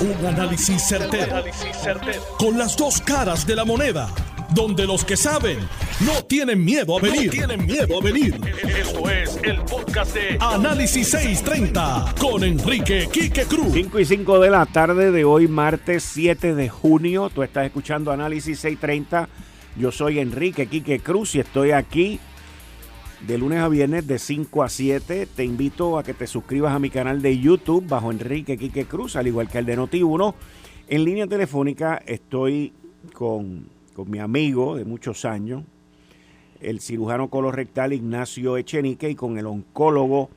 Un análisis certero, Con las dos caras de la moneda. Donde los que saben no tienen miedo a venir. tienen miedo a venir. Esto es el podcast de Análisis 630 con Enrique Quique Cruz. 5 y 5 de la tarde de hoy, martes 7 de junio. Tú estás escuchando Análisis 630. Yo soy Enrique Quique Cruz y estoy aquí de lunes a viernes de 5 a 7. Te invito a que te suscribas a mi canal de YouTube bajo Enrique Quique Cruz, al igual que el de Noti1. En línea telefónica estoy con, con mi amigo de muchos años, el cirujano colorectal Ignacio Echenique y con el oncólogo,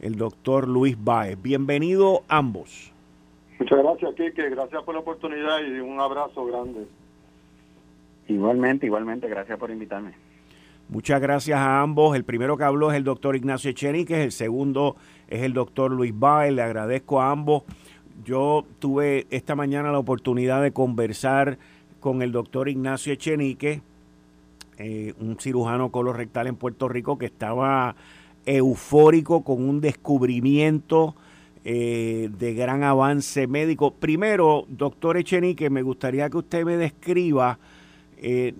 el doctor Luis Baez. Bienvenido ambos. Muchas gracias, Quique. Gracias por la oportunidad y un abrazo grande. Igualmente, igualmente. Gracias por invitarme. Muchas gracias a ambos. El primero que habló es el doctor Ignacio Echenique, el segundo es el doctor Luis Baez. Le agradezco a ambos. Yo tuve esta mañana la oportunidad de conversar con el doctor Ignacio Echenique, eh, un cirujano colorectal en Puerto Rico que estaba eufórico con un descubrimiento eh, de gran avance médico. Primero, doctor Echenique, me gustaría que usted me describa eh,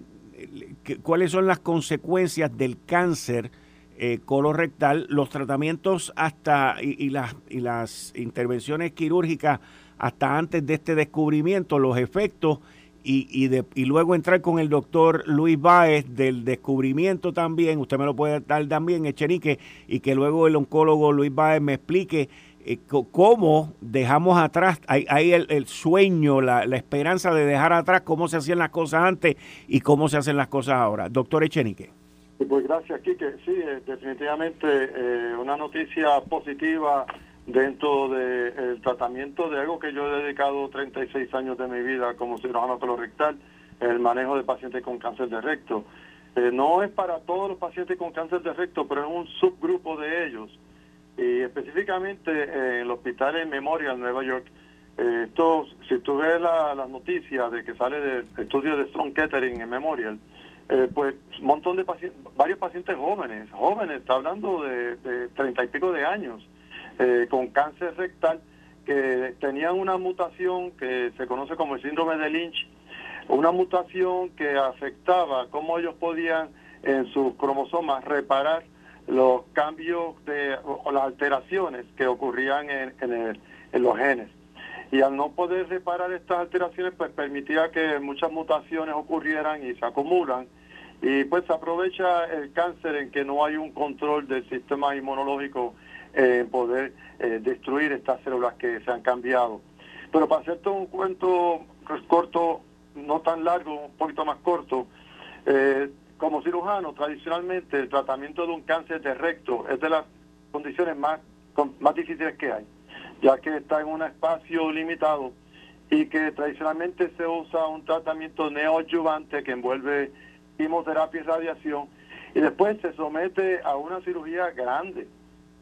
cuáles son las consecuencias del cáncer eh, colorectal, los tratamientos hasta y, las, y las intervenciones quirúrgicas hasta antes de este descubrimiento, los efectos y, y, de, y luego entrar con el doctor Luis Báez del descubrimiento también, usted me lo puede dar también, Echenique, y que luego el oncólogo Luis Báez me explique cómo dejamos atrás, hay, el, sueño, la, esperanza de dejar atrás cómo se hacían las cosas antes y cómo se hacen las cosas ahora. Doctor Echenique. Pues gracias, Quique. Sí, eh, definitivamente eh, una noticia positiva dentro del tratamiento de algo que yo he dedicado 36 años de mi vida como cirujano colorectal, el manejo de pacientes con cáncer de recto. no es para todos los pacientes con cáncer de recto, pero es un subgrupo de ellos y específicamente en el hospital en Memorial, Nueva York. Eh, esto, si tú ves las la noticias de que sale del estudio de Strong Kettering en Memorial, eh, pues un montón de pacientes, varios pacientes jóvenes, jóvenes, está hablando de treinta y pico de años, eh, con cáncer rectal, que tenían una mutación que se conoce como el síndrome de Lynch, una mutación que afectaba cómo ellos podían en sus cromosomas reparar los cambios de, o las alteraciones que ocurrían en, en, los genes. Y al no poder reparar estas alteraciones, pues permitía que muchas mutaciones ocurrieran y se acumulan. Y pues aprovecha el cáncer en que no hay un control del sistema inmunológico en poder eh, destruir estas células que se han cambiado. Pero para hacerte un cuento corto, no tan largo, un poquito más corto, eh, como cirujano, tradicionalmente el tratamiento de un cáncer de recto es de las condiciones más, más difíciles que hay, ya que está en un espacio limitado y que tradicionalmente se usa un tratamiento neoadyuvante que envuelve quimioterapia y radiación y después se somete a una cirugía grande.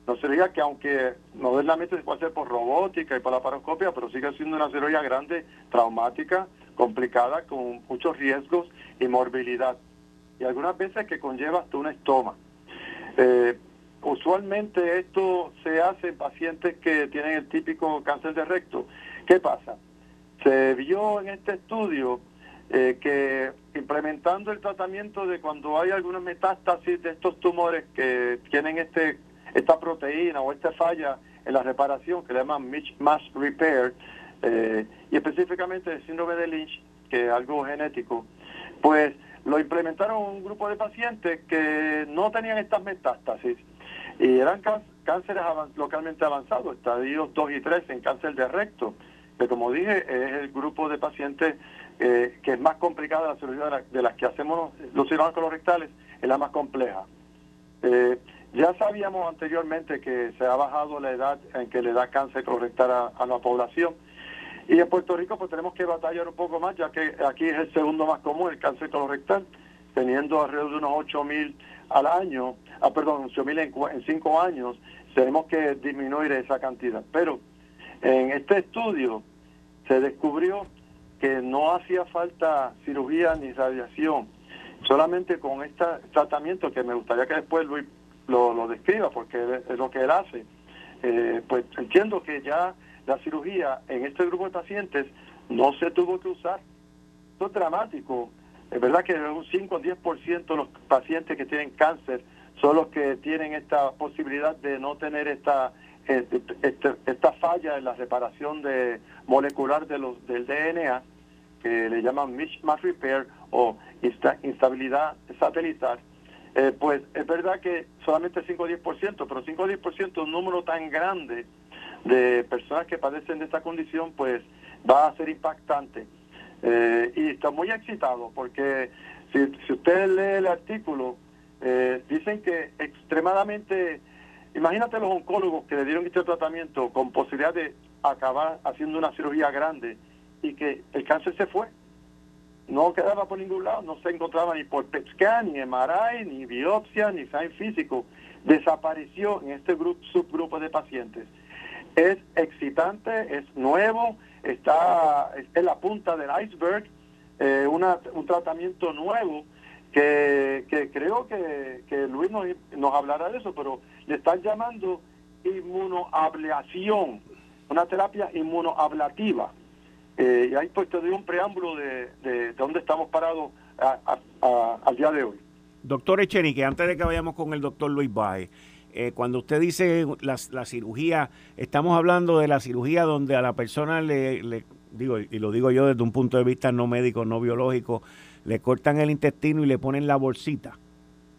Una cirugía que aunque modernamente se puede hacer por robótica y por la paroscopia, pero sigue siendo una cirugía grande, traumática, complicada, con muchos riesgos y morbilidad y algunas veces que conlleva hasta un estoma. Eh, usualmente esto se hace en pacientes que tienen el típico cáncer de recto. ¿Qué pasa? Se vio en este estudio eh, que implementando el tratamiento de cuando hay alguna metástasis de estos tumores que tienen este esta proteína o esta falla en la reparación que le llaman mass repair eh, y específicamente el síndrome de Lynch, que es algo genético, pues lo implementaron un grupo de pacientes que no tenían estas metástasis y eran cánceres localmente avanzados, estadios 2 y 3 en cáncer de recto, que como dije es el grupo de pacientes eh, que es más complicada la cirugía de, las que hacemos los cirujanos colorectales, es la más compleja. Eh, ya sabíamos anteriormente que se ha bajado la edad en que le da cáncer colorectal a la población, y en Puerto Rico pues tenemos que batallar un poco más, ya que aquí es el segundo más común, el cáncer colorectal, teniendo alrededor de unos 8 mil al año, ah, perdón, 8 mil en, en cinco años, tenemos que disminuir esa cantidad. Pero en este estudio se descubrió que no hacía falta cirugía ni radiación, solamente con este tratamiento que me gustaría que después Luis lo, describa, porque es lo que él hace. Eh, pues entiendo que ya la cirugía en este grupo de pacientes no se tuvo que usar. Esto es dramático. Es verdad que un 5 o 10% de los pacientes que tienen cáncer son los que tienen esta posibilidad de no tener esta este, este, esta falla en la reparación de molecular de los del DNA que le llaman mismatch repair o instabilidad satelital eh, pues es verdad que solamente 5 o 10%, pero 5 o 10% es un número tan grande de personas que padecen de esta condición, pues va a ser impactante. Eh, y está muy excitado porque si, si usted lee el artículo, eh, dicen que extremadamente, imagínate los oncólogos que le dieron este tratamiento con posibilidad de acabar haciendo una cirugía grande y que el cáncer se fue no quedaba por ningún lado, no se encontraba ni por PET scan, ni MRI, ni biopsia, ni examen físico. Desapareció en este grupo, subgrupo de pacientes. Es excitante, es nuevo, está en la punta del iceberg, eh, un tratamiento nuevo que, creo que, Luis nos, nos hablará de eso, pero le están llamando inmunoablación, una terapia inmunoablativa eh, y ahí pues te doy un preámbulo de, de, dónde estamos parados al día de hoy. Doctor Echenique, antes de que vayamos con el doctor Luis Baez, eh, cuando usted dice la, la, cirugía, estamos hablando de la cirugía donde a la persona le, digo, y lo digo yo desde un punto de vista no médico, no biológico, le cortan el intestino y le ponen la bolsita.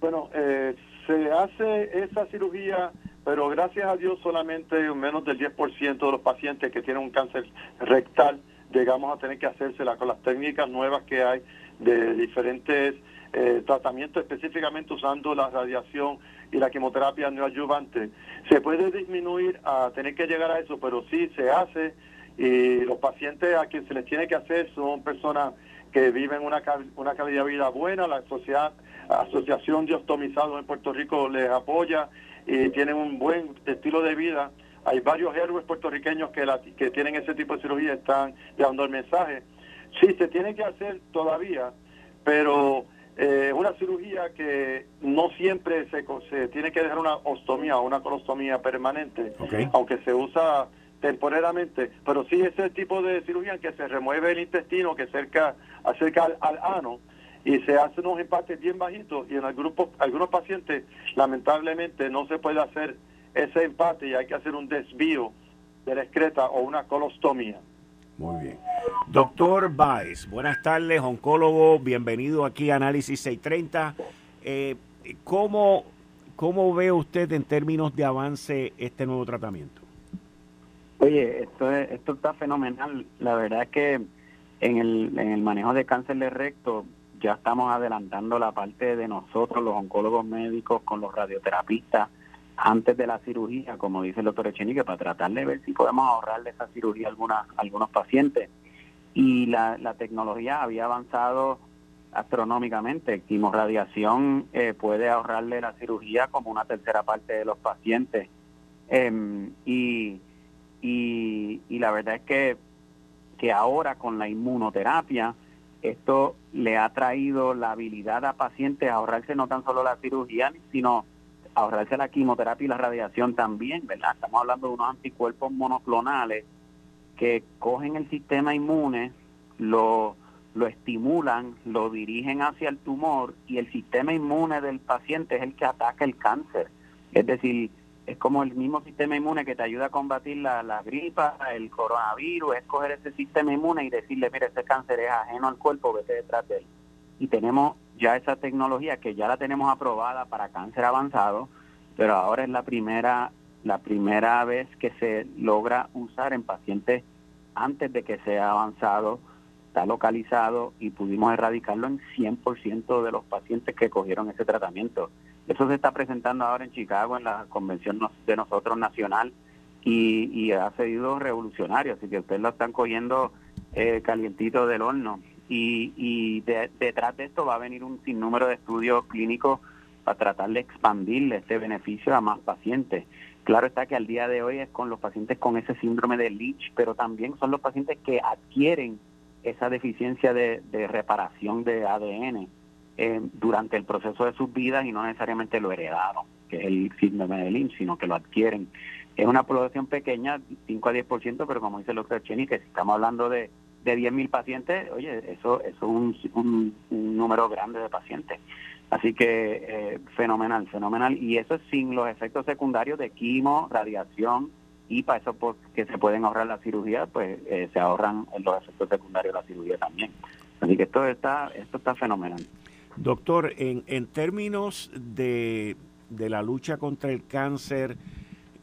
Bueno, eh, se hace esa cirugía, pero gracias a Dios solamente menos del 10% de los pacientes que tienen un cáncer rectal llegamos a tener que hacérsela con las técnicas nuevas que hay de diferentes eh, tratamientos, específicamente usando la radiación y la quimioterapia neoadyuvante. Se puede disminuir a tener que llegar a eso, pero sí se hace y los pacientes a quien se les tiene que hacer son personas que viven una, una calidad de vida buena, la sociedad, Asociación de Ostomizados en Puerto Rico les apoya y tienen un buen estilo de vida hay varios héroes puertorriqueños que, que tienen ese tipo de cirugía, están dando el mensaje. Sí, se tiene que hacer todavía, pero eh, una cirugía que no siempre se, se, tiene que dejar una ostomía o una colostomía permanente, aunque se usa temporalmente, pero sí ese tipo de cirugía que se remueve el intestino, que cerca, acerca al, ano, y se hacen unos empates bien bajitos, y en el grupo, algunos pacientes lamentablemente no se puede hacer ese empate y hay que hacer un desvío de la excreta o una colostomía. Muy bien. Doctor Baez, buenas tardes, oncólogo, bienvenido aquí a Análisis 630. Eh, ¿cómo, ¿Cómo ve usted en términos de avance este nuevo tratamiento? Oye, esto, esto está fenomenal. La verdad es que en el, en el manejo de cáncer de recto ya estamos adelantando la parte de nosotros, los oncólogos médicos, con los radioterapistas antes de la cirugía, como dice el doctor Echenique, para tratar de ver si podemos ahorrarle esa cirugía a, alguna, algunos pacientes. Y la, la tecnología había avanzado astronómicamente. Quimorradiación eh, puede ahorrarle la cirugía como una tercera parte de los pacientes. Em, y, y, y, la verdad es que, que ahora con la inmunoterapia, esto le ha traído la habilidad a pacientes a ahorrarse no tan solo la cirugía, sino ahorrarse la quimioterapia y la radiación también, ¿verdad? Estamos hablando de unos anticuerpos monoclonales que cogen el sistema inmune, lo, lo estimulan, lo dirigen hacia el tumor y el sistema inmune del paciente es el que ataca el cáncer. Es decir, es como el mismo sistema inmune que te ayuda a combatir la, la gripa, el coronavirus, es coger ese sistema inmune y decirle, mire, ese cáncer es ajeno al cuerpo, vete detrás de él. Y tenemos ya esa tecnología que ya la tenemos aprobada para cáncer avanzado, pero ahora es la primera la primera vez que se logra usar en pacientes antes de que sea avanzado, está localizado y pudimos erradicarlo en 100% de los pacientes que cogieron ese tratamiento. Eso se está presentando ahora en Chicago en la convención de nosotros nacional y, y ha sido revolucionario, así que ustedes lo están cogiendo eh, calientito del horno y, detrás de esto va a venir un sinnúmero de estudios clínicos para tratar de expandirle este beneficio a más pacientes. Claro está que al día de hoy es con los pacientes con ese síndrome de Leach, pero también son los pacientes que adquieren esa deficiencia de, reparación de ADN eh, durante el proceso de sus vidas y no necesariamente lo heredaron, que es el síndrome de Lynch, sino que lo adquieren. es una población pequeña, 5 a 10%, pero como dice el doctor Cheni, que si estamos hablando de, de 10.000 pacientes, oye, eso, eso es un, número grande de pacientes. Así que eh, fenomenal, fenomenal. Y eso es sin los efectos secundarios de quimo, radiación, y para eso pues, que se pueden ahorrar la cirugía, pues eh, se ahorran los efectos secundarios de la cirugía también. Así que esto está, esto está fenomenal. Doctor, en, en términos de, de la lucha contra el cáncer,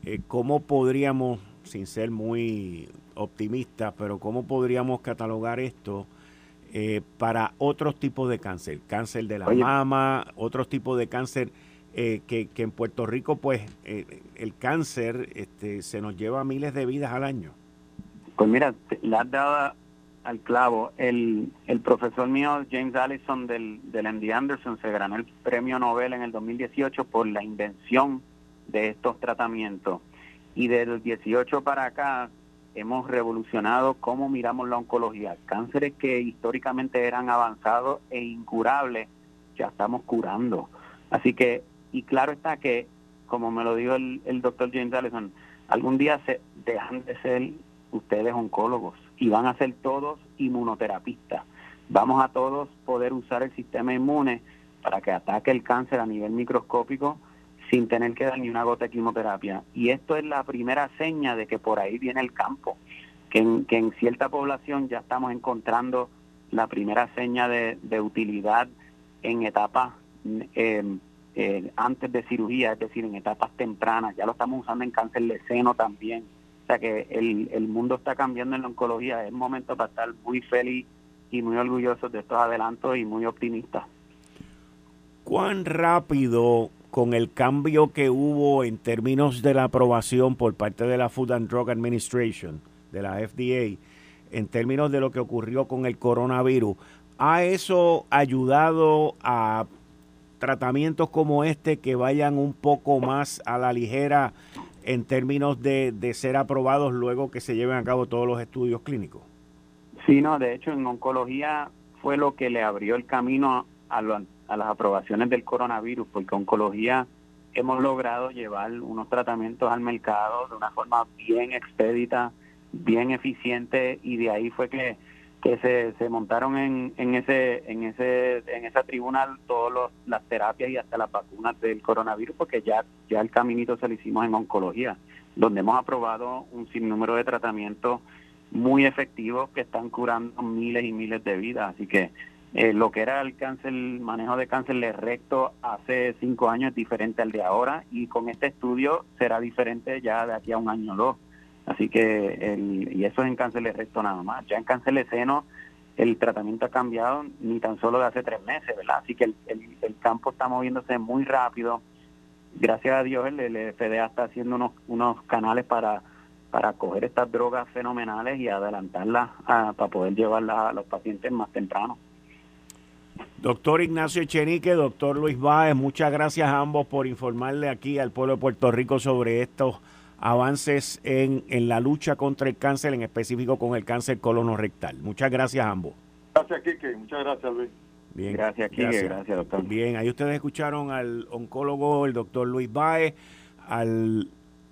eh, ¿cómo podríamos, sin ser muy optimistas, pero cómo podríamos catalogar esto eh, para otros tipos de cáncer? Cáncer de la mama, otros tipos de cáncer eh, que, en Puerto Rico, pues, el cáncer este, se nos lleva miles de vidas al año. Pues mira, la has dado al clavo. El, el profesor mío, James Allison del, del MD Anderson, se ganó el premio Nobel en el 2018 por la invención de estos tratamientos. Y del 18 para acá hemos revolucionado cómo miramos la oncología. Cánceres que históricamente eran avanzados e incurables, ya estamos curando. Así que, y claro está que, como me lo dijo el, el doctor James Allison, algún día se dejan de ser ustedes oncólogos y van a ser todos inmunoterapistas. Vamos a todos poder usar el sistema inmune para que ataque el cáncer a nivel microscópico sin tener que dar ni una gota de quimioterapia. Y esto es la primera seña de que por ahí viene el campo, que en, que en cierta población ya estamos encontrando la primera seña de, utilidad en etapas em, eh, antes de cirugía, es decir, en etapas tempranas. Ya lo estamos usando en cáncer de seno también. O sea que el, el mundo está cambiando en la oncología. Es momento para estar muy feliz y muy orgullosos de estos adelantos y muy optimistas. ¿Cuán rápido con el cambio que hubo en términos de la aprobación por parte de la Food and Drug Administration, de la FDA, en términos de lo que ocurrió con el coronavirus, ¿ha eso ayudado a tratamientos como este que vayan un poco más a la ligera en términos de, ser aprobados luego que se lleven a cabo todos los estudios clínicos? Sí, no, de hecho en oncología fue lo que le abrió el camino a lo a las aprobaciones del coronavirus, porque oncología hemos logrado llevar unos tratamientos al mercado de una forma bien expedita, bien eficiente y de ahí fue que, que se, se montaron en, en ese en ese en esa tribunal todas las terapias y hasta las vacunas del coronavirus porque ya ya el caminito se lo hicimos en oncología donde hemos aprobado un sinnúmero de tratamientos muy efectivos que están curando miles y miles de vidas. Así que eh, lo que era el cáncer, manejo de cáncer de recto hace cinco años es diferente al de ahora y con este estudio será diferente ya de aquí a un año o dos. Así que, el, y eso es en cáncer de recto nada más. Ya en cáncer de seno el tratamiento ha cambiado ni tan solo de hace tres meses, ¿verdad? Así que el, campo está moviéndose muy rápido. Gracias a Dios el, FDA está haciendo unos, unos canales para para coger estas drogas fenomenales y adelantarlas para poder llevarlas a los pacientes más temprano. Doctor Ignacio Echenique, doctor Luis Báez, muchas gracias a ambos por informarle aquí al pueblo de Puerto Rico sobre estos avances en, la lucha contra el cáncer, en específico con el cáncer colonorrectal. Muchas gracias a ambos. Gracias, Quique. Muchas gracias, Luis. Bien, gracias, Quique. Gracias. doctor. Bien, ahí ustedes escucharon al oncólogo, el doctor Luis Baez, al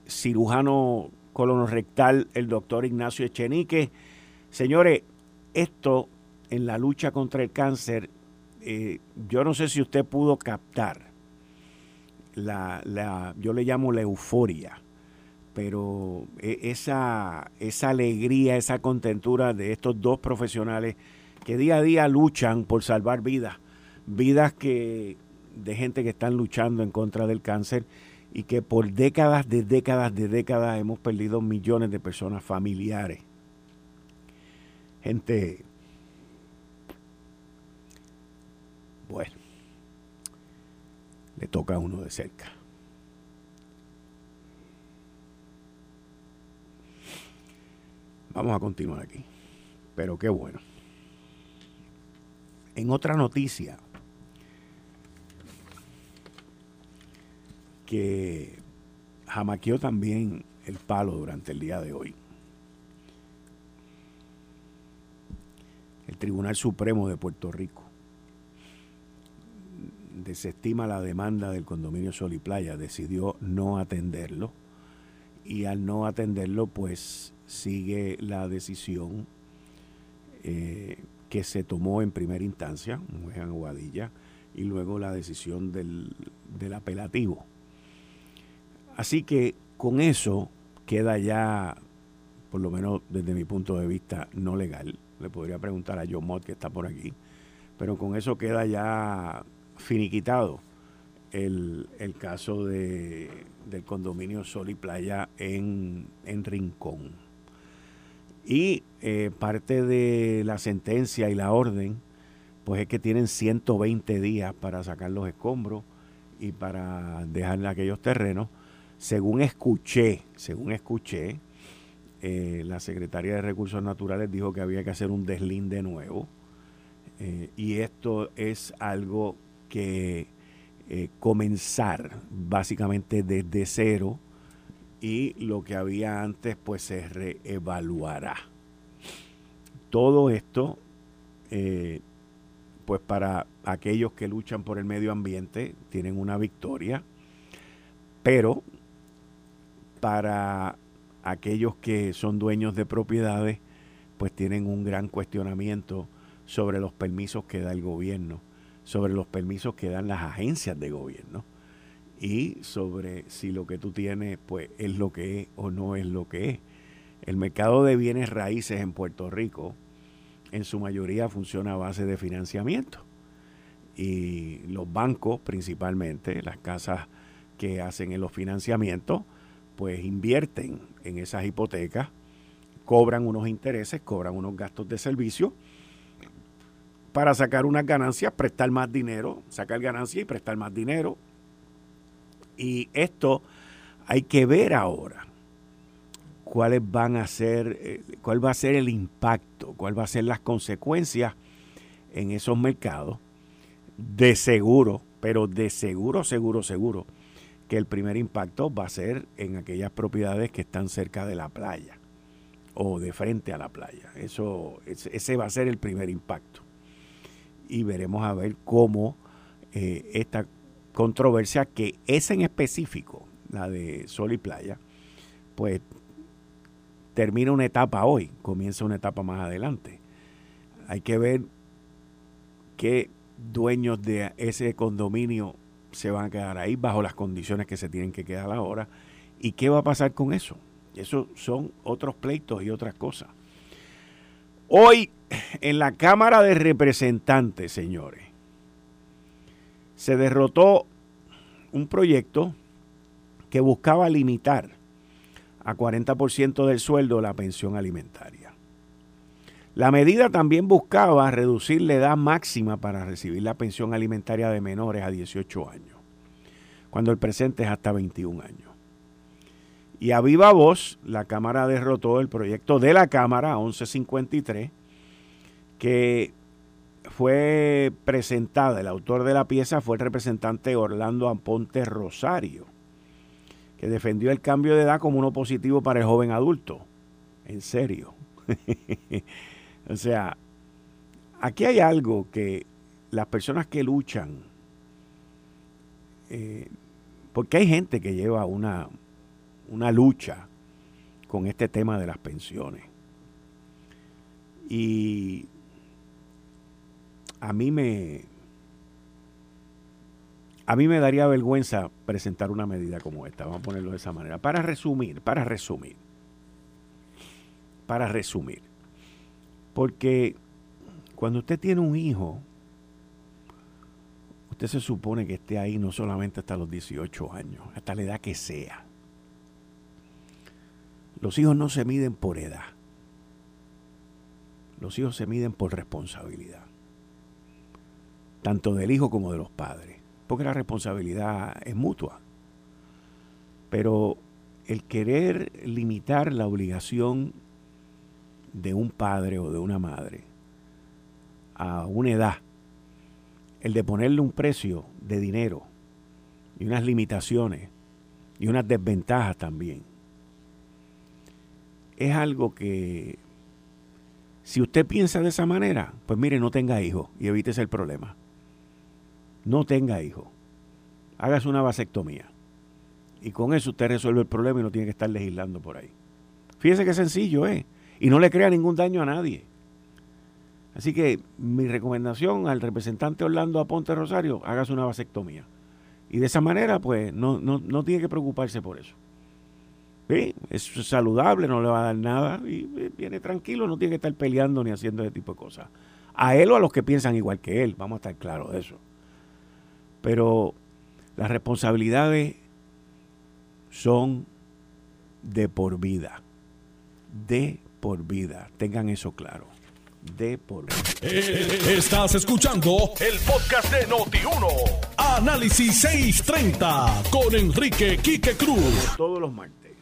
cirujano colonorrectal, el doctor Ignacio Echenique. Señores, esto en la lucha contra el cáncer eh, yo no sé si usted pudo captar la, la, yo le llamo la euforia, pero e, esa, esa alegría, esa contentura de estos dos profesionales que día a día luchan por salvar vidas, vidas que de gente que están luchando en contra del cáncer y que por décadas de décadas de décadas hemos perdido millones de personas familiares. Gente Bueno, le toca a uno de cerca. Vamos a continuar aquí. Pero qué bueno. En otra noticia, que jamaqueó también el palo durante el día de hoy. El Tribunal Supremo de Puerto Rico desestima la demanda del condominio Sol y Playa, decidió no atenderlo y al no atenderlo, pues sigue la decisión eh, que se tomó en primera instancia, en Aguadilla, y luego la decisión del, del apelativo. Así que con eso queda ya, por lo menos desde mi punto de vista, no legal. Le podría preguntar a John Mott, que está por aquí, pero con eso queda ya finiquitado el, caso de, del condominio Sol y Playa en, en Rincón. Y eh, parte de la sentencia y la orden, pues es que tienen 120 días para sacar los escombros y para dejar aquellos terrenos. Según escuché, según escuché, eh, la secretaria de Recursos Naturales dijo que había que hacer un deslinde nuevo. Eh, y esto es algo que eh, comenzar básicamente desde cero y lo que había antes pues se reevaluará. Todo esto eh, pues para aquellos que luchan por el medio ambiente tienen una victoria, pero para aquellos que son dueños de propiedades pues tienen un gran cuestionamiento sobre los permisos que da el gobierno sobre los permisos que dan las agencias de gobierno y sobre si lo que tú tienes pues es lo que es o no es lo que es. El mercado de bienes raíces en Puerto Rico en su mayoría funciona a base de financiamiento y los bancos principalmente, las casas que hacen en los financiamientos, pues invierten en esas hipotecas, cobran unos intereses, cobran unos gastos de servicio para sacar unas ganancias, prestar más dinero, sacar ganancias y prestar más dinero. Y esto hay que ver ahora cuáles van a ser, eh, cuál va a ser el impacto, cuál va a ser las consecuencias en esos mercados. De seguro, pero de seguro, seguro, seguro, que el primer impacto va a ser en aquellas propiedades que están cerca de la playa o de frente a la playa. Eso, ese va a ser el primer impacto y veremos a ver cómo eh, esta controversia, que es en específico la de Sol y Playa, pues termina una etapa hoy, comienza una etapa más adelante. Hay que ver qué dueños de ese condominio se van a quedar ahí bajo las condiciones que se tienen que quedar ahora y qué va a pasar con eso. Eso son otros pleitos y otras cosas. Hoy en la Cámara de Representantes, señores, se derrotó un proyecto que buscaba limitar a 40% del sueldo la pensión alimentaria. La medida también buscaba reducir la edad máxima para recibir la pensión alimentaria de menores a 18 años, cuando el presente es hasta 21 años. Y a viva voz, la Cámara derrotó el proyecto de la Cámara 1153 que fue presentada, el autor de la pieza fue el representante Orlando Amponte Rosario, que defendió el cambio de edad como uno positivo para el joven adulto. En serio. o sea, aquí hay algo que las personas que luchan, eh, porque hay gente que lleva una, una lucha con este tema de las pensiones. Y a mí me a mí me daría vergüenza presentar una medida como esta, vamos a ponerlo de esa manera. Para resumir, para resumir, para resumir, porque cuando usted tiene un hijo, usted se supone que esté ahí no solamente hasta los 18 años, hasta la edad que sea. Los hijos no se miden por edad, los hijos se miden por responsabilidad tanto del hijo como de los padres, porque la responsabilidad es mutua. Pero el querer limitar la obligación de un padre o de una madre a una edad, el de ponerle un precio de dinero y unas limitaciones y unas desventajas también, es algo que si usted piensa de esa manera, pues mire, no tenga hijos y evítese el problema no tenga hijos. Hágase una vasectomía Y con eso usted resuelve el problema y no tiene que estar legislando por ahí. Fíjese qué sencillo es. Y no le crea ningún daño a nadie. Así que mi recomendación al representante Orlando Aponte Rosario, hágase una vasectomía. Y de esa manera, pues, no, no, no tiene que preocuparse por eso. Es saludable, no le va a dar nada y viene tranquilo, no tiene que estar peleando ni haciendo ese tipo de cosas. A él o a los que piensan igual que él, vamos a estar claros de eso. Pero las responsabilidades son de por vida. De por vida. Tengan eso claro. De por vida. Eh, estás escuchando el podcast de Noti1. Análisis 630 con Enrique Quique Cruz. Todos los martes.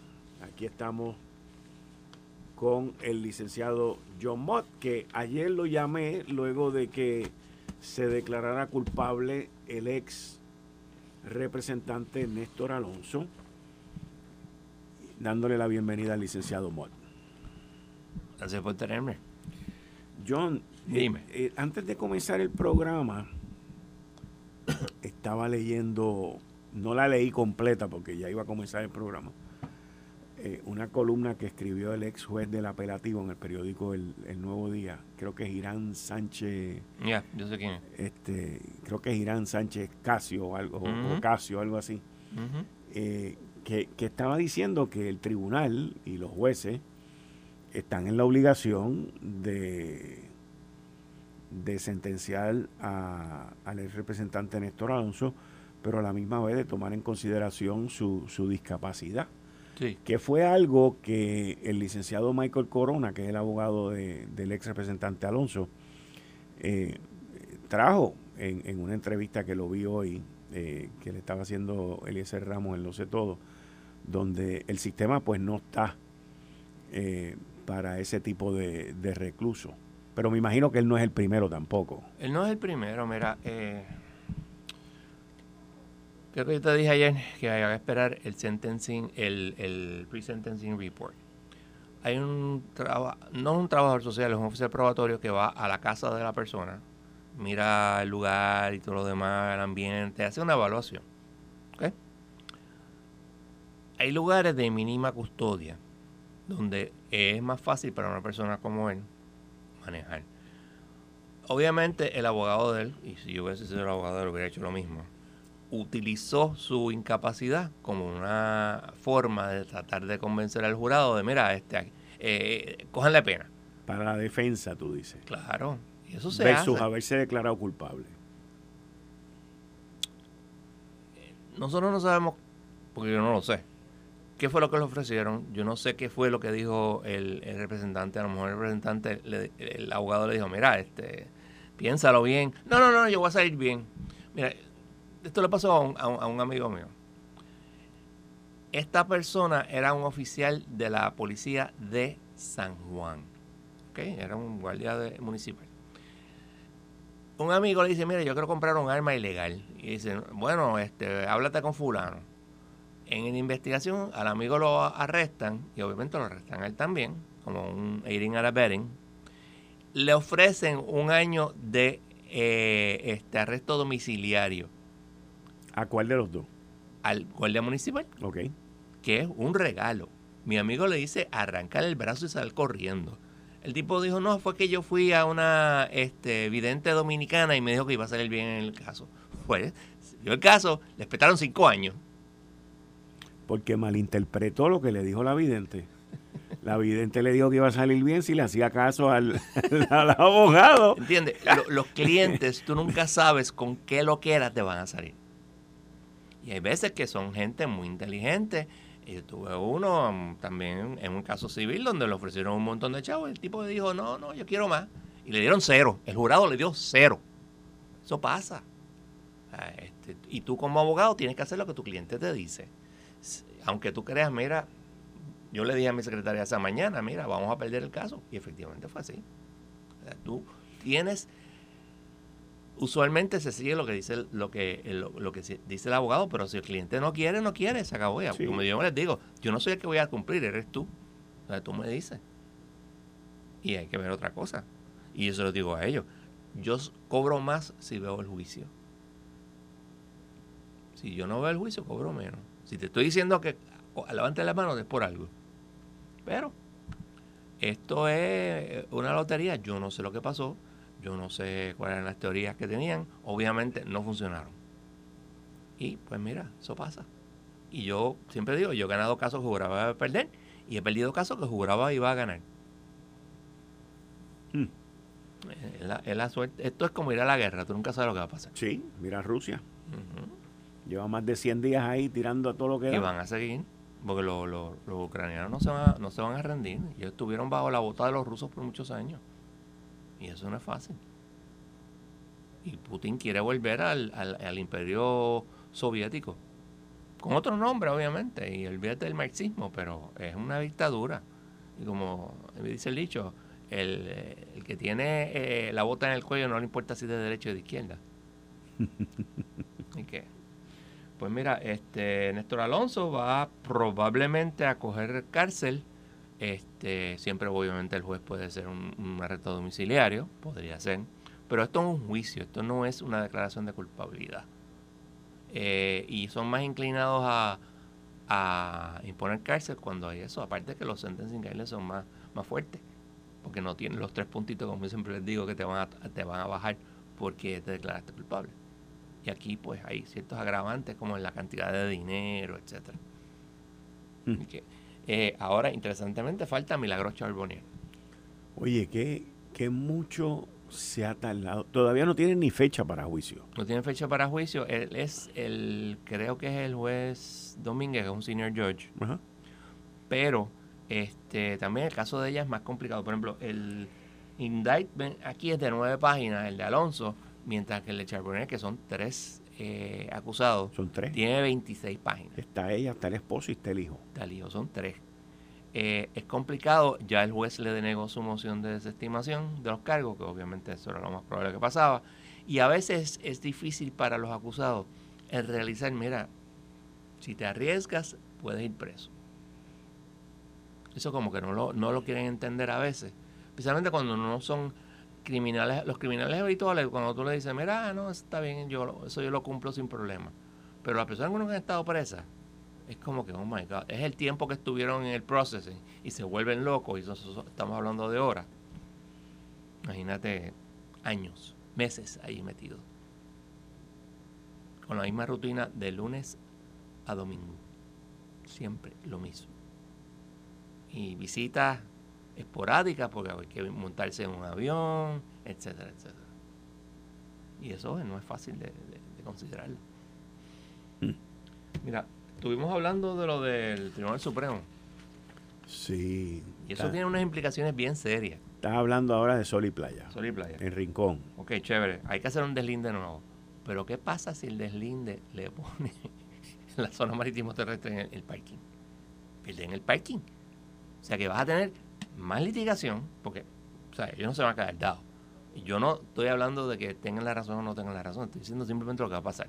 Aquí estamos con el licenciado John Mott, que ayer lo llamé luego de que se declarara culpable el ex representante Néstor Alonso, dándole la bienvenida al licenciado Mott. Gracias por tenerme. John, eh, Dime. Eh, antes de comenzar el programa, estaba leyendo, no la leí completa porque ya iba a comenzar el programa, eh, una columna que escribió el ex juez del apelativo en el periódico El, Nuevo Día, creo que es Irán Sánchez. Ya, yo sé quién es. Este, creo que es Irán Sánchez Casio o algo, o Casio, algo así. Eh, que, estaba diciendo que el tribunal y los jueces están en la obligación de, de sentenciar al ex representante Néstor Alonso, pero a la misma vez de tomar en consideración su, su discapacidad que fue algo que el licenciado Michael Corona, que es el abogado del ex representante Alonso, eh, trajo en, una entrevista que lo vi hoy, eh, que le estaba haciendo Eliezer Ramos en Lo Sé Todo, donde el sistema pues no está eh, para ese tipo de, de recluso. Pero me imagino que él no es el primero tampoco. Él no es el primero, mira, Creo que yo te dije ayer que hay que esperar el sentencing, el, pre-sentencing report. Hay un trabajo, no un trabajador social, es un oficial probatorio que va a la casa de la persona, mira el lugar y todo lo demás, el ambiente, hace una evaluación. Hay lugares de mínima custodia donde es más fácil para una persona como él manejar. Obviamente el abogado de él, y si yo hubiese sido el abogado de él, hubiera hecho lo mismo utilizó su incapacidad como una forma de tratar de convencer al jurado de, mira, este, eh, la pena. Para la defensa, tú dices. Claro, y eso se Versus haberse declarado culpable. Nosotros no sabemos, porque yo no lo sé, qué fue lo que le ofrecieron. Yo no sé qué fue lo que dijo el, representante. A lo mejor el representante, el abogado le dijo, mira, este, piénsalo bien. No, no, no, yo voy a salir bien. Mira, esto le pasó a un, amigo mío. Esta persona era un oficial de la policía de San Juan. Era un guardia municipal. Un amigo le dice, mira, yo quiero comprar un arma ilegal. Y dice, bueno, este, háblate con fulano. En la investigación al amigo lo arrestan, y obviamente lo arrestan a él también, como un aiding and. Le ofrecen un año de eh, este arresto domiciliario ¿A cuál de los dos? Al guardia municipal. Ok. Que es un regalo. Mi amigo le dice arrancar el brazo y salir corriendo. El tipo dijo, no, fue que yo fui a una este, vidente dominicana y me dijo que iba a salir bien en el caso. Pues, dio el caso, le esperaron cinco años. Porque malinterpretó lo que le dijo la vidente. La vidente le dijo que iba a salir bien si le hacía caso al, abogado. ¿Entiendes? los clientes, tú nunca sabes con qué lo quieras te van a salir. Y hay veces que son gente muy inteligente. Y tuve uno um, también en un caso civil donde le ofrecieron un montón de chavos. El tipo dijo, no, no, yo quiero más. Y le dieron cero. El jurado le dio cero. Eso pasa. Ah, este, y tú como abogado tienes que hacer lo que tu cliente te dice. Aunque tú creas, mira, yo le dije a mi secretaria esa mañana, mira, vamos a perder el caso. Y efectivamente fue así. tú tienes usualmente se sigue lo que dice lo que lo, que dice el abogado, pero si el cliente no quiere, no quiere, se acabó ya. Como yo les digo, yo no soy el que voy a cumplir, eres tú. O sea, tú me dices. Y hay que ver otra cosa. Y se lo digo a ellos. Yo cobro más si veo el juicio. Si yo no veo el juicio, cobro menos. Si te estoy diciendo que levante la mano es por algo. Pero esto es una lotería. Yo no sé lo que pasó. Yo no sé cuáles eran las teorías que tenían. Obviamente no funcionaron. Y pues mira, eso pasa. Y yo siempre digo, yo he ganado casos que juraba perder y he perdido casos que juraba iba a ganar. Hmm. Es, la, suerte. Esto es como ir a la guerra, tú nunca sabes lo que va a pasar. Sí, mira Rusia. Lleva más de 100 días ahí tirando a todo lo que Y van a seguir, porque los, los, ucranianos no se, van a, no se van a rendir. Ellos estuvieron bajo la bota de los rusos por muchos años. Y eso no es fácil. Y Putin quiere volver al, al imperio soviético con otro nombre obviamente, y el del marxismo, pero es una dictadura. Y como me dice el dicho, el, que tiene eh, la bota en el cuello no le importa si de derecha o de izquierda. ¿Y qué? Pues mira, este Néstor Alonso va probablemente a coger cárcel. Este, siempre obviamente el juez puede ser un, un arresto domiciliario, podría ser, pero esto es un juicio, esto no es una declaración de culpabilidad. Eh, y son más inclinados a, imponer cárcel cuando hay eso. Aparte que los sentencing guidelines son más, más fuertes, porque no tienen los tres puntitos, como yo siempre les digo, que te van a, te van a bajar porque te declaraste culpable. Y aquí pues hay ciertos agravantes como en la cantidad de dinero, etcétera. Hmm. Eh, ahora, interesantemente, falta Milagros Charbonnier. Oye, que, que mucho se ha tardado. Todavía no tiene ni fecha para juicio. No tiene fecha para juicio. Él es el, creo que es el juez Domínguez, que es un senior judge. Pero este también el caso de ella es más complicado. Por ejemplo, el indictment aquí es de nueve páginas, el de Alonso, mientras que el de Charbonnet, que son tres eh, acusados, son tres. tiene 26 páginas. Está ella, está el esposo y está el hijo. Está el hijo, son tres. Eh, es complicado, ya el juez le denegó su moción de desestimación de los cargos, que obviamente eso era lo más probable que pasaba, y a veces es difícil para los acusados el realizar, mira, si te arriesgas, puedes ir preso. Eso como que no lo, no lo quieren entender a veces, especialmente cuando no son criminales, los criminales habituales, cuando tú le dices, mira, no, está bien, yo, eso yo lo cumplo sin problema. Pero las personas que han estado presas, es como que, oh my God, es el tiempo que estuvieron en el processing y se vuelven locos y estamos hablando de horas. Imagínate años, meses ahí metidos. Con la misma rutina de lunes a domingo. Siempre lo mismo. Y visitas esporádicas porque hay que montarse en un avión, etcétera, etcétera. Y eso no es fácil de, de, considerarlo. Mm. Mira, Estuvimos hablando de lo del Tribunal Supremo. Sí. Y eso tiene unas implicaciones bien serias. Estás hablando ahora de Sol y Playa. Sol y Playa. En Rincón. Ok, chévere. Hay que hacer un deslinde nuevo. Pero ¿qué pasa si el deslinde le pone la zona marítimo terrestre en el, parking? Pierden el parking. O sea que vas a tener más litigación, porque, o sea, ellos no se van a quedar dados. Yo no estoy hablando de que tengan la razón o no tengan la razón, estoy diciendo simplemente lo que va a pasar.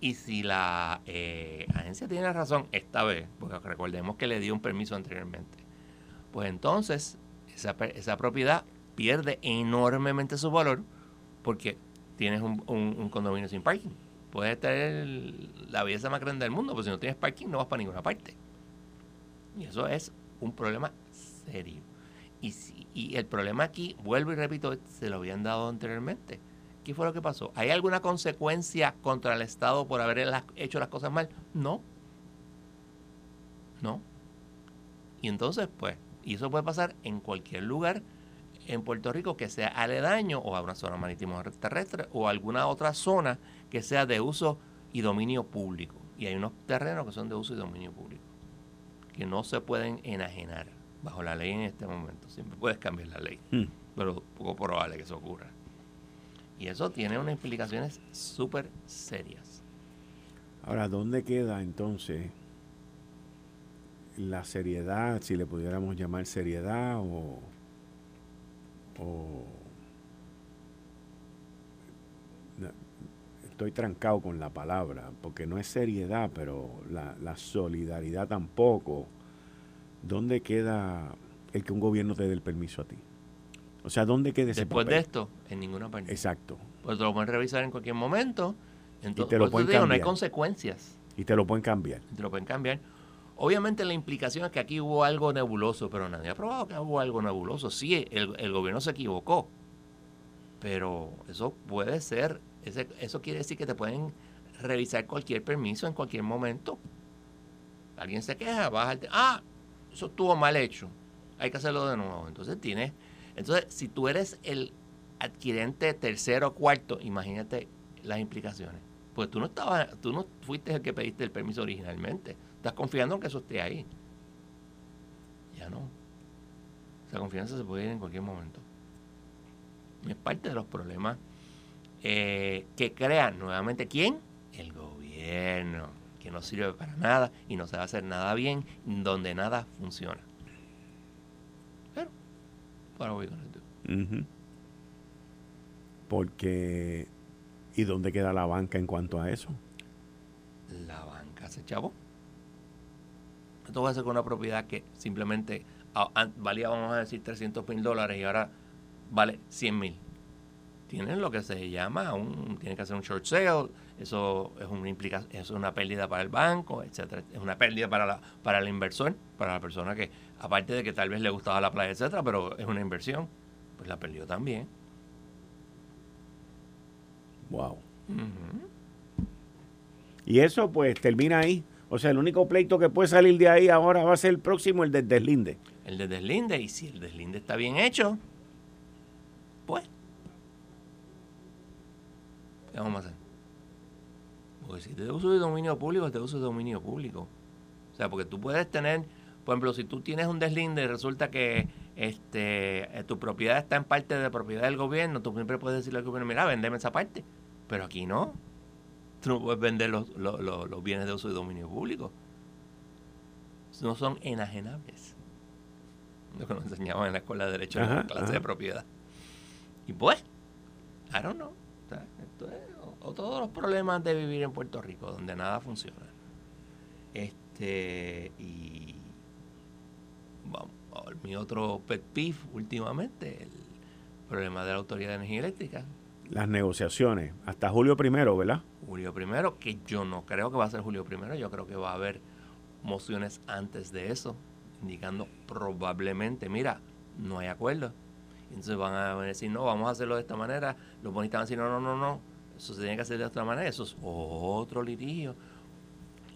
Y si la eh, agencia tiene razón esta vez, porque recordemos que le dio un permiso anteriormente, pues entonces esa, propiedad pierde enormemente su valor porque tienes un, condominio sin parking. Puedes tener la belleza más grande del mundo, pero si no tienes parking no vas para ninguna parte. Y eso es un problema serio. Y, si, y el problema aquí, vuelvo y repito, se lo habían dado anteriormente ¿Qué fue lo que pasó? ¿Hay alguna consecuencia contra el Estado por haber hecho las cosas mal? No. No. Y entonces, pues, y eso puede pasar en cualquier lugar en Puerto Rico que sea aledaño o a una zona marítima terrestre o alguna otra zona que sea de uso y dominio público. Y hay unos terrenos que son de uso y dominio público, que no se pueden enajenar bajo la ley en este momento. Siempre puedes cambiar la ley, hmm. pero poco probable que eso ocurra. Y eso tiene unas implicaciones súper serias. Ahora, ¿dónde queda entonces la seriedad, si le pudiéramos llamar seriedad o, estoy trancado con la palabra, porque no es seriedad, pero la, la solidaridad tampoco. ¿Dónde queda el que un gobierno te dé el permiso a ti? O sea, ¿dónde queda ese Después de esto, en ninguna parte. Exacto. Pues te lo pueden revisar en cualquier momento. Entonces, te lo pueden digo, no hay consecuencias. Y te lo pueden cambiar. Te lo pueden cambiar. Obviamente la implicación es que aquí hubo algo nebuloso, pero nadie ha probado que hubo algo nebuloso. Sí, el, gobierno se equivocó, pero eso puede ser, ese, eso quiere decir que te pueden revisar cualquier permiso en cualquier momento. Alguien se queja, baja el... Ah, eso estuvo mal hecho, hay que hacerlo de nuevo. Entonces tienes... Entonces, si tú eres el adquirente tercero o cuarto, imagínate las implicaciones. Pues tú no estabas, tú no fuiste el que pediste el permiso originalmente. Estás confiando en que eso esté ahí. Ya no. Esa confianza se puede ir en cualquier momento. es parte de los problemas eh, que crean nuevamente quién? El gobierno, que no sirve para nada y no se va a hacer nada bien, donde nada funciona. Pero, ahora voy con esto. Porque ¿Y dónde queda la banca en cuanto a eso? La banca se chavo. Esto va a ser con una propiedad que simplemente valía, vamos a decir, 300 mil dólares y ahora vale 100 mil. Tienen lo que se llama, un, tienen que hacer un short sale, eso es una, implica, es una pérdida para el banco, etcétera Es una pérdida para, la, para el inversor, para la persona que, aparte de que tal vez le gustaba la playa, etcétera, pero es una inversión, pues la perdió también. Wow. Y eso pues termina ahí. O sea, el único pleito que puede salir de ahí ahora va a ser el próximo, el del deslinde. El del deslinde, y si el deslinde está bien hecho, pues, ¿qué vamos a hacer? Porque si te uso de dominio público, te uso de dominio público. O sea, porque tú puedes tener, por ejemplo, si tú tienes un deslinde y resulta que este, eh, tu propiedad está en parte de propiedad del gobierno, tú siempre puedes decirle al gobierno, mira, vendeme esa parte. Pero aquí no. Tú no puedes vender los, los, bienes de uso y dominio público. No son enajenables. Lo que nos enseñaban en la escuela de Derecho en la clase de propiedad. Y pues, I don't know. esto es o, todos los problemas de vivir en Puerto Rico, donde nada funciona. Este, y vamos mi otro pet peeve últimamente, el problema de la Autoridad de Energía Eléctrica. Las negociaciones, hasta julio primero, ¿verdad? Julio primero, que yo no creo que va a ser julio primero, yo creo que va a haber mociones antes de eso, indicando probablemente, mira, no hay acuerdo. Entonces van a decir, no, vamos a hacerlo de esta manera. Los bonistas van a decir, no, no, no, no, eso se tiene que hacer de otra manera, eso es otro litigio.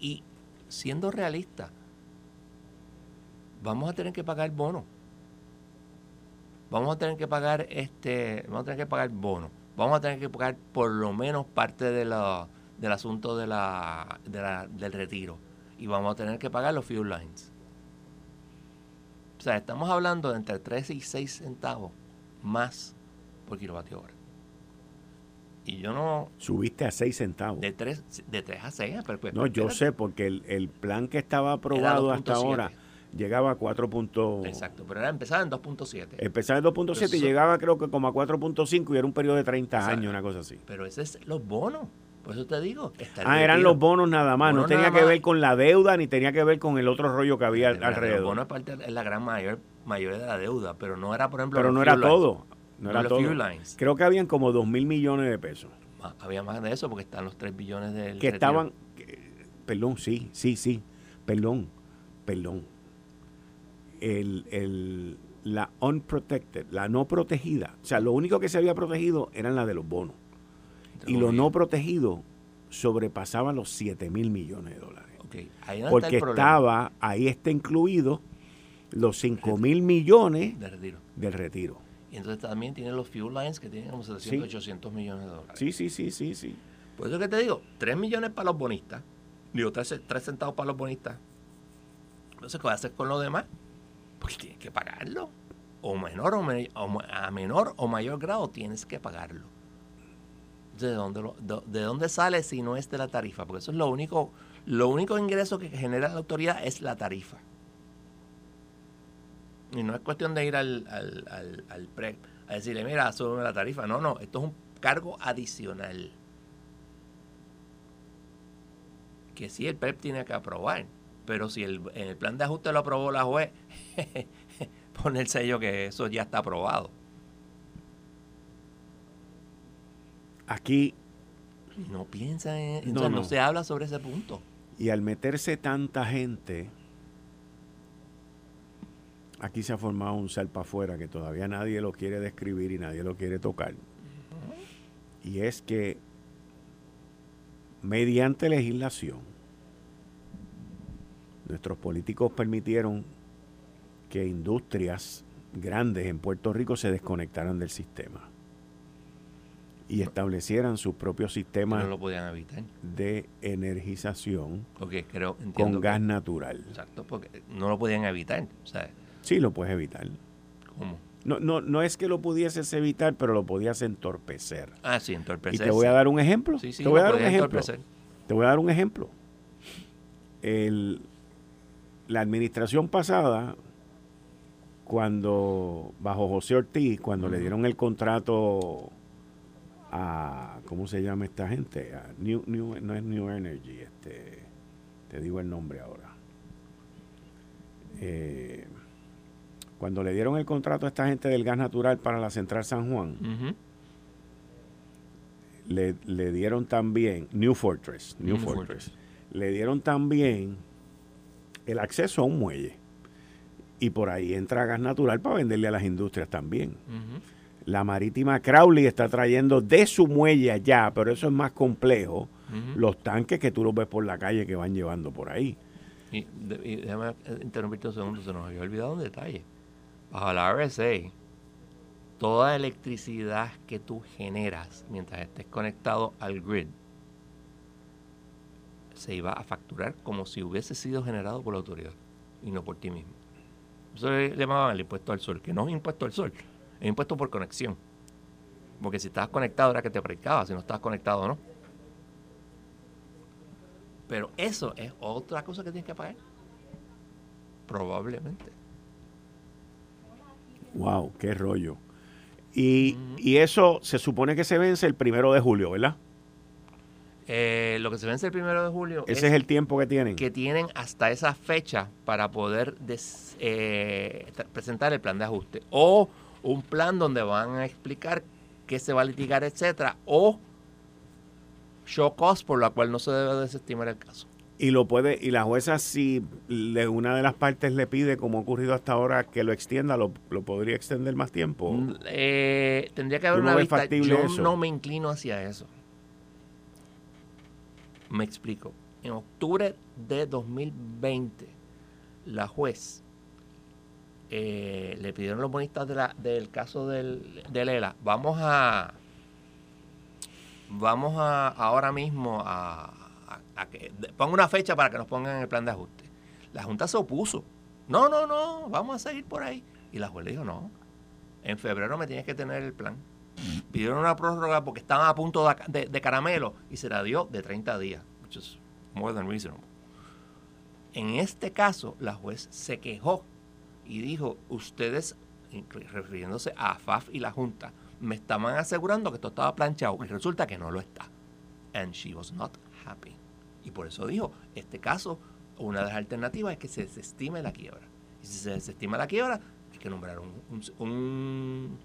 Y siendo realista, vamos a tener que pagar bono. Vamos a tener que pagar este, vamos a tener que pagar bono. Vamos a tener que pagar por lo menos parte de la, del asunto de la, del retiro. Y vamos a tener que pagar los fuel lines. O sea, estamos hablando de entre 3 y 6 centavos más por kilovatio hora. Y yo no... Subiste a 6 centavos. De 3, de 3 a 6. Pero pues, no, yo sé, porque el, el, plan que estaba aprobado hasta ahora llegaba a 4. Exacto, pero era empezaba en 2.7. Empezaba en 2.7 y llegaba creo que como a 4.5 y era un periodo de 30 años, una cosa así. Pero ese es los bonos. Por eso te digo. Ah, eran los bonos nada más. no tenía que ver con la deuda ni tenía que ver con el otro rollo que había alrededor. Los bonos aparte es la gran mayor mayoría de la deuda, pero no era, por ejemplo. Pero no era todo. No era todo. Creo que habían como 2 mil millones de pesos. Había más de eso porque están los 3 billones del. Que estaban. perdón, sí, sí, sí. Perdón, perdón el, el, la unprotected, la no protegida. O sea, lo único que se había protegido eran la de los bonos. y lo no protegido sobrepasaba los 7 mil millones de dólares. Porque estaba, ahí está incluido los 5 mil millones de retiro. del retiro. Y entonces también tiene los fuel lines que tienen como 700, 800 millones de dólares. Sí, sí, sí, sí, sí. Por eso que te digo, 3 millones para los bonistas, digo, 3, 3 centavos para los bonistas. Entonces, ¿qué vas a hacer con lo demás? pues tienes que pagarlo. O menor o, a menor o mayor grado tienes que pagarlo. ¿De dónde, ¿De dónde sale si no es de la tarifa? Porque eso es lo único, lo único ingreso que genera la autoridad es la tarifa. Y no es cuestión de ir al, al, al, PREP a decirle, mira, sube la tarifa. No, no, esto es un cargo adicional. Que sí el PREP tiene que aprobar. Pero si el, en el plan de ajuste lo aprobó la juez, pone el sello que eso ya está aprobado. Aquí. No piensa en. No, no. se habla sobre ese punto. Y al meterse tanta gente, aquí se ha formado un salpa afuera que todavía nadie lo quiere describir y nadie lo quiere tocar. Y es que mediante legislación, nuestros políticos permitieron que industrias grandes en Puerto Rico se desconectaran del sistema y establecieran sus propios sistemas lo podían evitar. de energización creo, con gas natural. Exacto, porque no lo podían evitar. O sí, lo puedes evitar. ¿Cómo? No, no, no es que lo pudieses evitar, pero lo podías entorpecer. Ah, sí, entorpecer. Y te voy a dar un ejemplo. Sí, sí, te voy a dar un ejemplo. Te voy a dar un ejemplo. El, la administración pasada, cuando, bajo José Ortiz, cuando le dieron el contrato a, ¿cómo se llama esta gente? A New, no es New Energy, este, te digo el nombre ahora. Eh, cuando le dieron el contrato a esta gente del gas natural para la central San Juan, le, dieron también, New Fortress, New, Fortress, le dieron también el acceso a un muelle. Y por ahí entra gas natural para venderle a las industrias también. La marítima Crowley está trayendo de su muelle allá, pero eso es más complejo, los tanques que tú los ves por la calle que van llevando por ahí. Y, déjame interrumpirte un segundo, se nos había olvidado un detalle. Bajo la RSA, toda electricidad que tú generas mientras estés conectado al grid se iba a facturar como si hubiese sido generado por la autoridad y no por ti mismo. Eso le llamaban el impuesto al sol, que no es impuesto al sol, es impuesto por conexión. Porque si estabas conectado era que te aplicaba, si no estabas conectado no. Pero eso es otra cosa que tienes que pagar. Probablemente. Wow, qué rollo. Y, y, eso se supone que se vence el primero de julio, ¿verdad? Eh, lo que se vence el primero de julio. Ese es, el tiempo que tienen. Que tienen hasta esa fecha para poder eh, presentar el plan de ajuste. O un plan donde van a explicar qué se va a litigar, etcétera. O show cost, por la cual no se debe desestimar el caso. Y lo puede, y la jueza si le, una de las partes le pide, como ha ocurrido hasta ahora, que lo extienda, lo, podría extender más tiempo. Mm, eh, tendría que haber una vista. Yo no me inclino hacia eso. Me explico. En octubre de 2020, la juez eh, le pidieron los bonistas del caso del, de Lela, vamos a vamos a ahora mismo a, ponga una fecha para que nos pongan el plan de ajuste. La Junta se opuso. No, no, no, vamos a seguir por ahí. Y la juez le dijo, no, en febrero me tienes que tener el plan. Pidieron una prórroga porque estaban a punto de, caramelo y se la dio de 30 días, which is more than reasonable. En este caso, la juez se quejó y dijo, ustedes, refiriéndose a FAF y la Junta, me estaban asegurando que esto estaba planchado y resulta que no lo está. And she was not happy. Y por eso dijo, este caso, una de las alternativas es que se desestime la quiebra. Y si se desestima la quiebra, hay que nombrar un,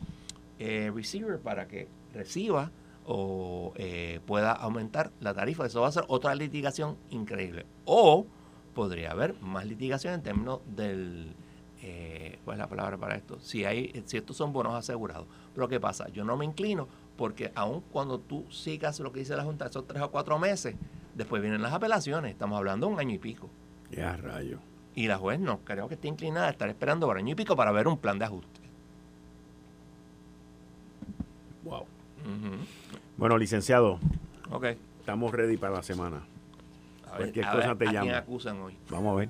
eh, receiver para que reciba o eh, pueda aumentar la tarifa. Eso va a ser otra litigación increíble. O podría haber más litigación en términos del... Eh, ¿Cuál es la palabra para esto? Si, hay, si estos son bonos asegurados. Pero ¿qué pasa? Yo no me inclino porque aun cuando tú sigas lo que dice la Junta, esos tres o cuatro meses, después vienen las apelaciones. Estamos hablando de un año y pico. Ya, rayo. Y la juez no, creo que está inclinada a estar esperando por año y pico para ver un plan de ajuste. Wow. Bueno, licenciado. Ok. Estamos ready para la semana. A ver, Cualquier cosa te llama. acusan hoy? Vamos a ver.